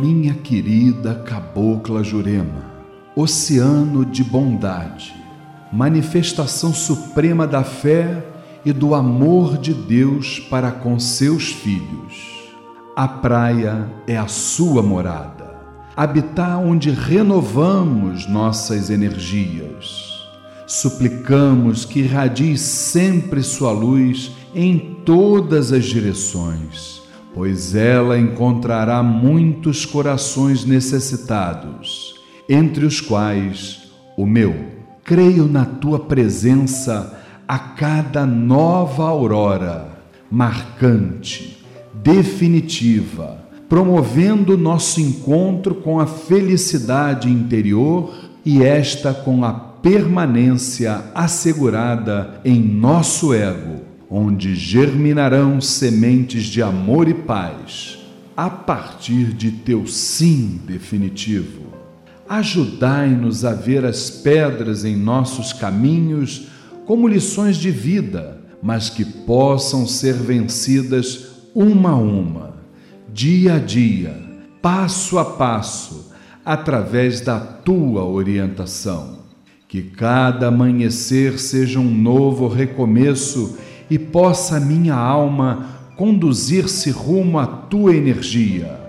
minha querida cabocla Jurema, oceano de bondade, manifestação suprema da fé e do amor de Deus para com seus filhos. A praia é a sua morada, habitar onde renovamos nossas energias. Suplicamos que irradie sempre sua luz em todas as direções, pois ela encontrará muitos corações necessitados, entre os quais o meu. Creio na tua presença a cada nova aurora, marcante, definitiva, promovendo nosso encontro com a felicidade interior e esta com a permanência assegurada em nosso ego, onde germinarão sementes de amor e paz, a partir de teu sim definitivo. Ajudai-nos a ver as pedras em nossos caminhos como lições de vida, mas que possam ser vencidas uma a uma, dia a dia, passo a passo, através da tua orientação. Que cada amanhecer seja um novo recomeço e possa minha alma conduzir-se rumo à tua energia,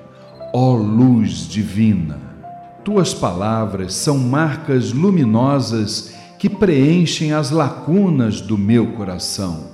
ó luz divina. Tuas palavras são marcas luminosas que preenchem as lacunas do meu coração.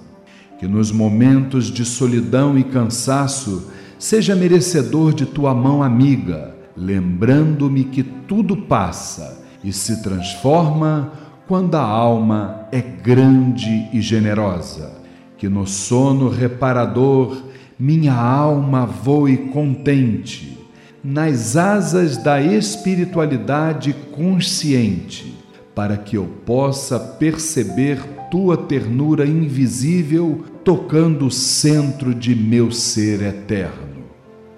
Que nos momentos de solidão e cansaço seja merecedor de tua mão amiga, lembrando-me que tudo passa e se transforma quando a alma é grande e generosa. Que no sono reparador minha alma voe contente, nas asas da espiritualidade consciente para que eu possa perceber tua ternura invisível tocando o centro de meu ser eterno.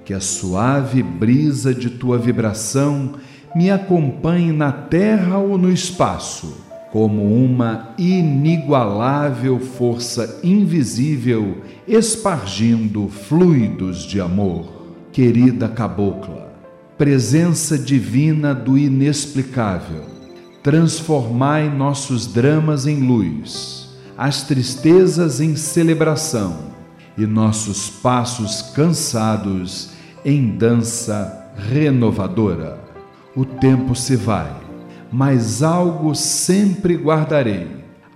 Que a suave brisa de tua vibração me acompanhe na terra ou no espaço, como uma inigualável força invisível espargindo fluidos de amor. Querida cabocla, presença divina do inexplicável transformai nossos dramas em luz, as tristezas em celebração e nossos passos cansados em dança renovadora. O tempo se vai, mas algo sempre guardarei: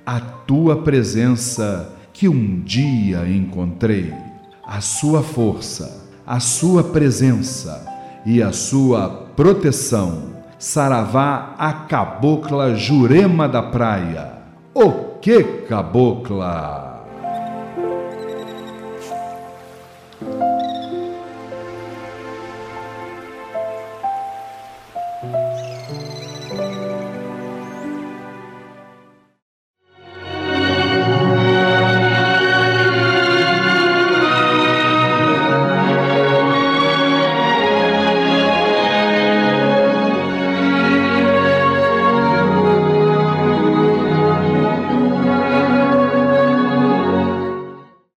a tua presença que um dia encontrei, a sua força, a sua presença e a sua proteção Saravá a cabocla Jurema da Praia. O que cabocla?